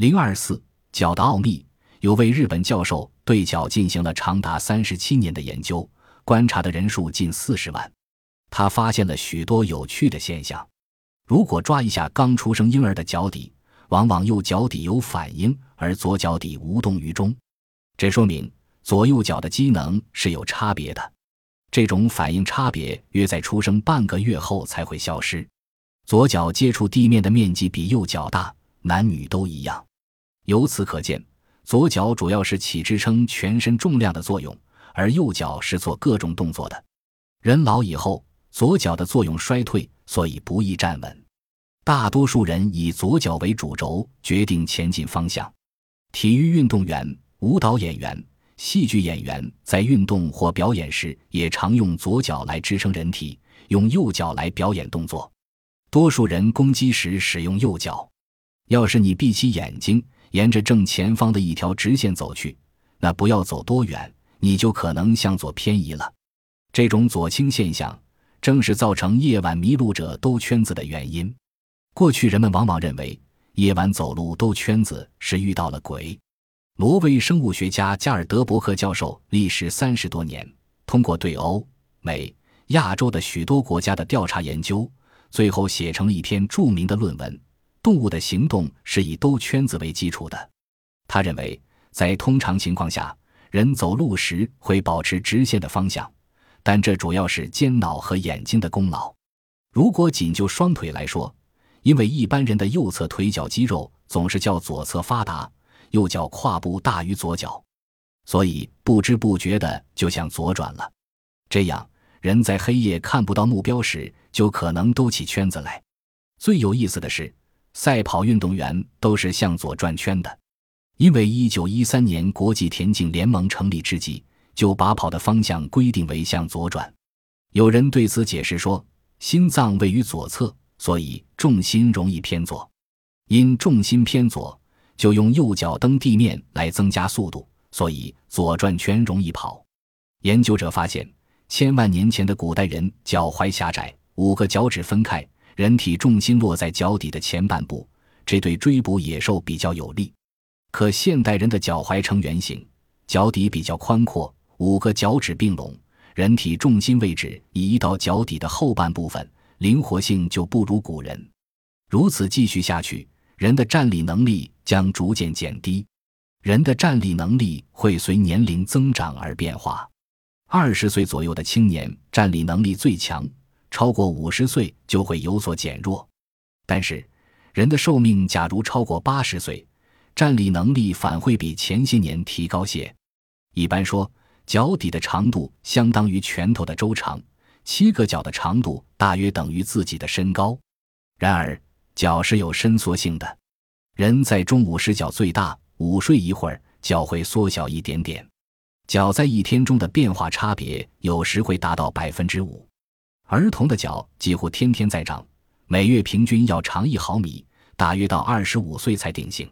零二四脚的奥秘，有位日本教授对脚进行了长达三十七年的研究，观察的人数近四十万。他发现了许多有趣的现象。如果抓一下刚出生婴儿的脚底，往往右脚底有反应，而左脚底无动于衷。这说明左右脚的机能是有差别的。这种反应差别约在出生半个月后才会消失。左脚接触地面的面积比右脚大，男女都一样。由此可见，左脚主要是起支撑全身重量的作用，而右脚是做各种动作的。人老以后，左脚的作用衰退，所以不易站稳。大多数人以左脚为主轴决定前进方向。体育运动员、舞蹈演员、戏剧演员在运动或表演时也常用左脚来支撑人体，用右脚来表演动作。多数人攻击时使用右脚。要是你闭起眼睛，沿着正前方的一条直线走去，那不要走多远，你就可能向左偏移了。这种左倾现象。正是造成夜晚迷路者兜圈子的原因。过去人们往往认为夜晚走路兜圈子是遇到了鬼。挪威生物学家加尔德伯克教授历时三十多年，通过对欧、美、亚洲的许多国家的调查研究，最后写成了一篇著名的论文：动物的行动是以兜圈子为基础的。他认为，在通常情况下，人走路时会保持直线的方向。但这主要是肩脑和眼睛的功劳。如果仅就双腿来说，因为一般人的右侧腿脚肌肉总是较左侧发达，右脚跨步大于左脚，所以不知不觉的就向左转了。这样，人在黑夜看不到目标时，就可能兜起圈子来。最有意思的是，赛跑运动员都是向左转圈的，因为一九一三年国际田径联盟成立之际。就把跑的方向规定为向左转。有人对此解释说，心脏位于左侧，所以重心容易偏左。因重心偏左，就用右脚蹬地面来增加速度，所以左转圈容易跑。研究者发现，千万年前的古代人脚踝狭窄，五个脚趾分开，人体重心落在脚底的前半部，这对追捕野兽比较有利。可现代人的脚踝呈圆形，脚底比较宽阔。五个脚趾并拢，人体重心位置移到脚底的后半部分，灵活性就不如古人。如此继续下去，人的站立能力将逐渐减低。人的站立能力会随年龄增长而变化。二十岁左右的青年站立能力最强，超过五十岁就会有所减弱。但是，人的寿命假如超过八十岁，站立能力反会比前些年提高些。一般说。脚底的长度相当于拳头的周长，七个脚的长度大约等于自己的身高。然而，脚是有伸缩性的。人在中午时脚最大，午睡一会儿脚会缩小一点点。脚在一天中的变化差别有时会达到百分之五。儿童的脚几乎天天在长，每月平均要长一毫米，大约到二十五岁才定型。